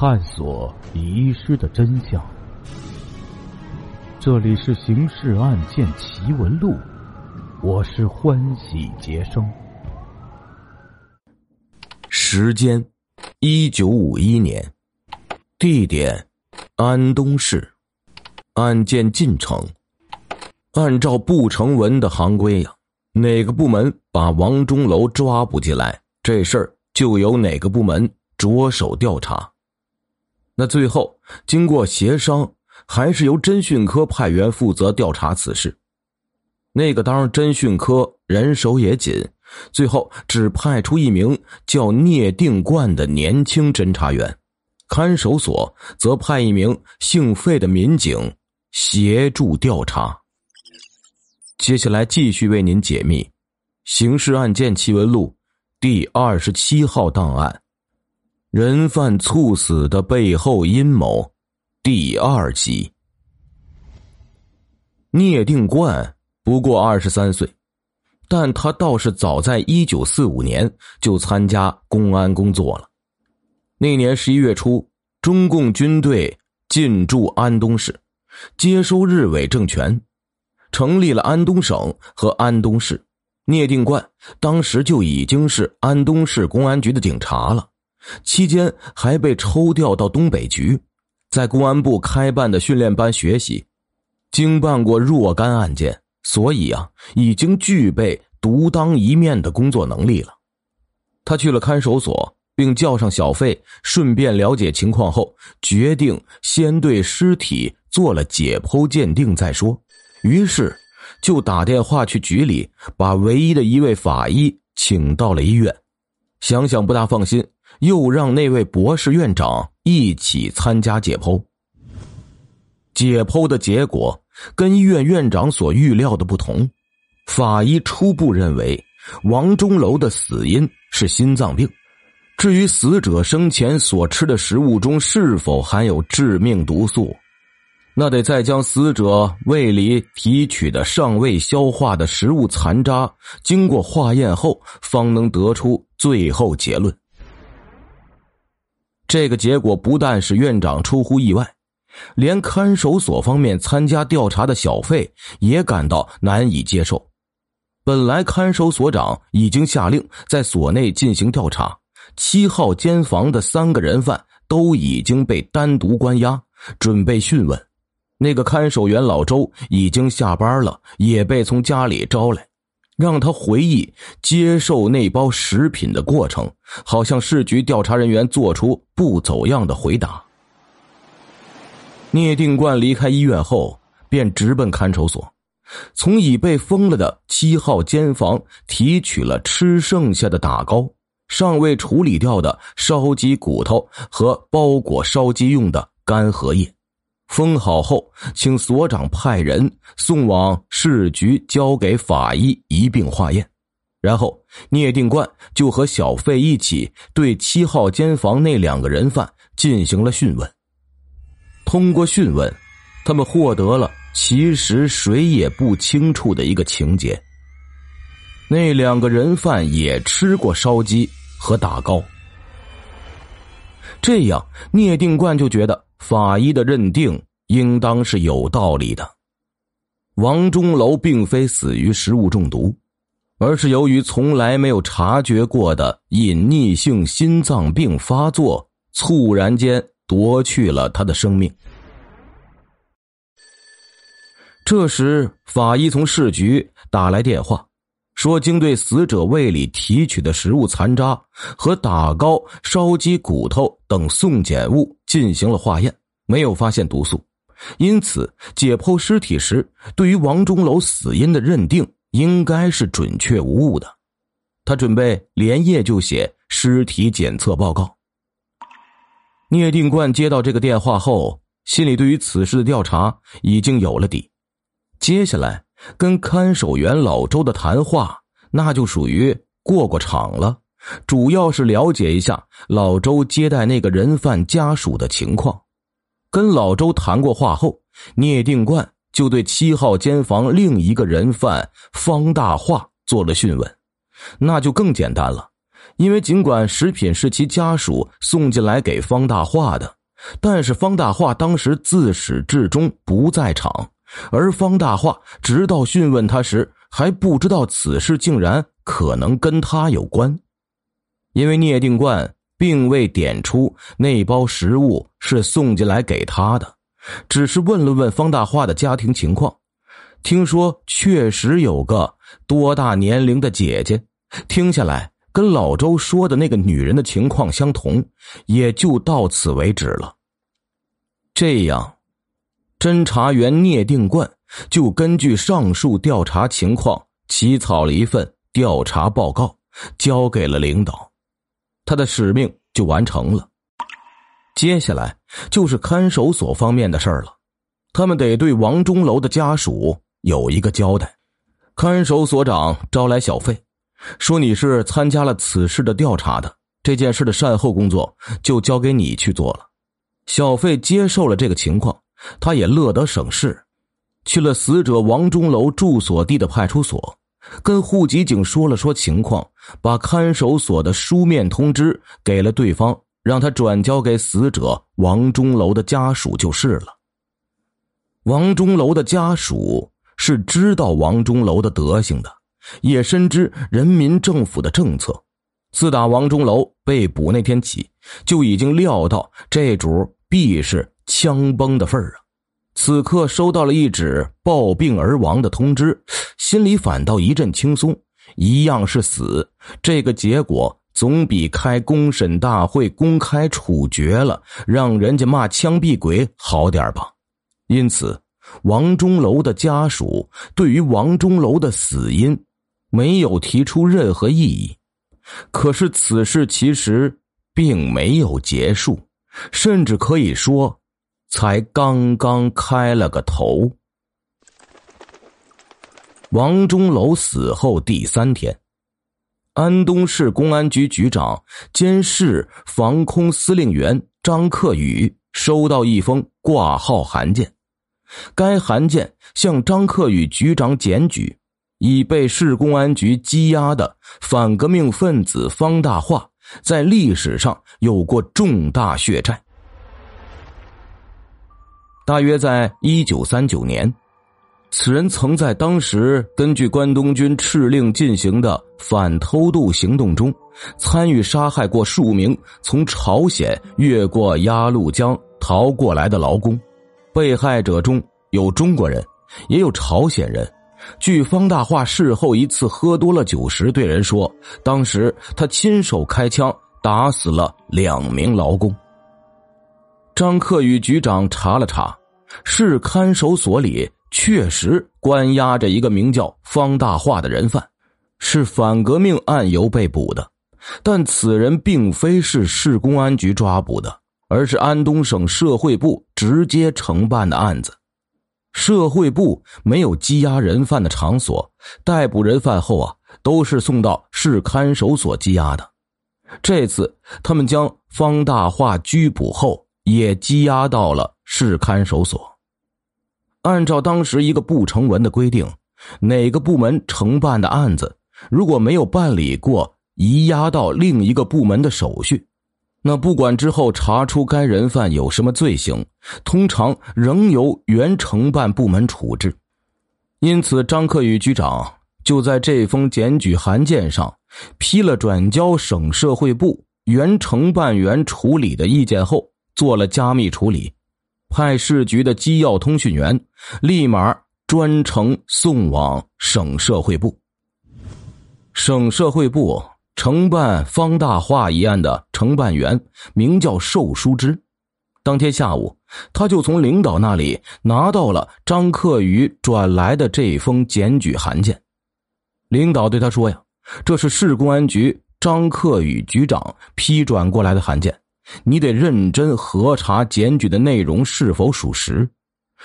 探索遗失的真相。这里是《刑事案件奇闻录》，我是欢喜杰生。时间：一九五一年，地点：安东市。案件进程：按照不成文的行规呀，哪个部门把王钟楼抓捕进来，这事儿就由哪个部门着手调查。那最后经过协商。还是由侦讯科派员负责调查此事。那个当侦讯科人手也紧，最后只派出一名叫聂定冠的年轻侦查员，看守所则派一名姓费的民警协助调查。接下来继续为您解密《刑事案件奇闻录》第二十七号档案：人犯猝死的背后阴谋。第二集，聂定冠不过二十三岁，但他倒是早在一九四五年就参加公安工作了。那年十一月初，中共军队进驻安东市，接收日伪政权，成立了安东省和安东市。聂定冠当时就已经是安东市公安局的警察了，期间还被抽调到东北局。在公安部开办的训练班学习，经办过若干案件，所以啊，已经具备独当一面的工作能力了。他去了看守所，并叫上小费，顺便了解情况后，决定先对尸体做了解剖鉴定再说。于是，就打电话去局里，把唯一的一位法医请到了医院。想想不大放心。又让那位博士院长一起参加解剖。解剖的结果跟医院院长所预料的不同，法医初步认为王钟楼的死因是心脏病。至于死者生前所吃的食物中是否含有致命毒素，那得再将死者胃里提取的尚未消化的食物残渣经过化验后，方能得出最后结论。这个结果不但使院长出乎意外，连看守所方面参加调查的小费也感到难以接受。本来看守所长已经下令在所内进行调查，七号监房的三个人犯都已经被单独关押，准备讯问。那个看守员老周已经下班了，也被从家里招来。让他回忆接受那包食品的过程，好像市局调查人员做出不走样的回答。聂定冠离开医院后，便直奔看守所，从已被封了的七号监房提取了吃剩下的打糕、尚未处理掉的烧鸡骨头和包裹烧鸡用的干荷叶。封好后，请所长派人送往市局，交给法医一并化验。然后，聂定冠就和小费一起对七号监房那两个人犯进行了讯问。通过讯问，他们获得了其实谁也不清楚的一个情节：那两个人犯也吃过烧鸡和打糕。这样，聂定冠就觉得。法医的认定应当是有道理的，王钟楼并非死于食物中毒，而是由于从来没有察觉过的隐匿性心脏病发作，猝然间夺去了他的生命。这时，法医从市局打来电话。说，经对死者胃里提取的食物残渣和打糕、烧鸡骨头等送检物进行了化验，没有发现毒素，因此解剖尸体时，对于王钟楼死因的认定应该是准确无误的。他准备连夜就写尸体检测报告。聂定冠接到这个电话后，心里对于此事的调查已经有了底，接下来。跟看守员老周的谈话，那就属于过过场了。主要是了解一下老周接待那个人犯家属的情况。跟老周谈过话后，聂定冠就对七号监房另一个人犯方大化做了讯问。那就更简单了，因为尽管食品是其家属送进来给方大化的，但是方大化当时自始至终不在场，而方大化直到讯问他时还不知道此事竟然可能跟他有关，因为聂定冠并未点出那包食物是送进来给他的，只是问了问方大化的家庭情况，听说确实有个多大年龄的姐姐，听下来。跟老周说的那个女人的情况相同，也就到此为止了。这样，侦查员聂定冠就根据上述调查情况起草了一份调查报告，交给了领导，他的使命就完成了。接下来就是看守所方面的事儿了，他们得对王钟楼的家属有一个交代。看守所长招来小费。说你是参加了此事的调查的，这件事的善后工作就交给你去做了。小费接受了这个情况，他也乐得省事，去了死者王钟楼住所地的派出所，跟户籍警说了说情况，把看守所的书面通知给了对方，让他转交给死者王钟楼的家属就是了。王钟楼的家属是知道王钟楼的德行的。也深知人民政府的政策，自打王钟楼被捕那天起，就已经料到这主必是枪崩的份儿啊！此刻收到了一纸暴病而亡的通知，心里反倒一阵轻松。一样是死，这个结果总比开公审大会公开处决了，让人家骂枪毙鬼好点吧。因此，王钟楼的家属对于王钟楼的死因。没有提出任何异议，可是此事其实并没有结束，甚至可以说，才刚刚开了个头。王钟楼死后第三天，安东市公安局局长兼市防空司令员张克宇收到一封挂号函件，该函件向张克宇局长检举。已被市公安局羁押的反革命分子方大化，在历史上有过重大血债。大约在一九三九年，此人曾在当时根据关东军敕令进行的反偷渡行动中，参与杀害过数名从朝鲜越过鸭绿江逃过来的劳工。被害者中有中国人，也有朝鲜人。据方大化事后一次喝多了酒时对人说，当时他亲手开枪打死了两名劳工。张克宇局长查了查，市看守所里确实关押着一个名叫方大化的人犯，是反革命案由被捕的，但此人并非是市公安局抓捕的，而是安东省社会部直接承办的案子。社会部没有羁押人犯的场所，逮捕人犯后啊，都是送到市看守所羁押的。这次他们将方大化拘捕后，也羁押到了市看守所。按照当时一个不成文的规定，哪个部门承办的案子，如果没有办理过移押到另一个部门的手续。那不管之后查出该人犯有什么罪行，通常仍由原承办部门处置。因此，张克宇局长就在这封检举函件上批了转交省社会部原承办员处理的意见后，做了加密处理，派市局的机要通讯员立马专程送往省社会部。省社会部。承办方大化一案的承办员名叫寿书之，当天下午，他就从领导那里拿到了张克宇转来的这封检举函件。领导对他说：“呀，这是市公安局张克宇局长批转过来的函件，你得认真核查检举的内容是否属实。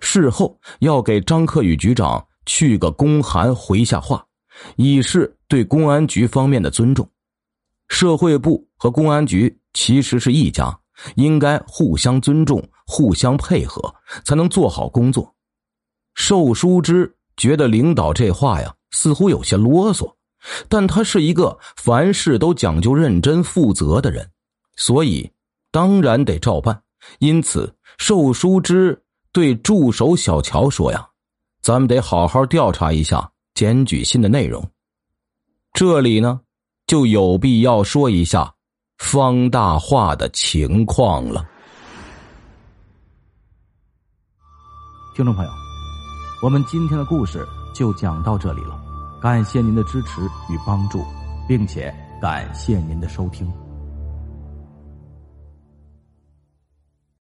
事后要给张克宇局长去个公函回下话，以示对公安局方面的尊重。”社会部和公安局其实是一家，应该互相尊重、互相配合，才能做好工作。寿书之觉得领导这话呀，似乎有些啰嗦，但他是一个凡事都讲究认真负责的人，所以当然得照办。因此，寿书之对助手小乔说：“呀，咱们得好好调查一下检举信的内容。这里呢，就有必要说一下方大化的情况了。”听众朋友，我们今天的故事就讲到这里了。感谢您的支持与帮助，并且感谢您的收听。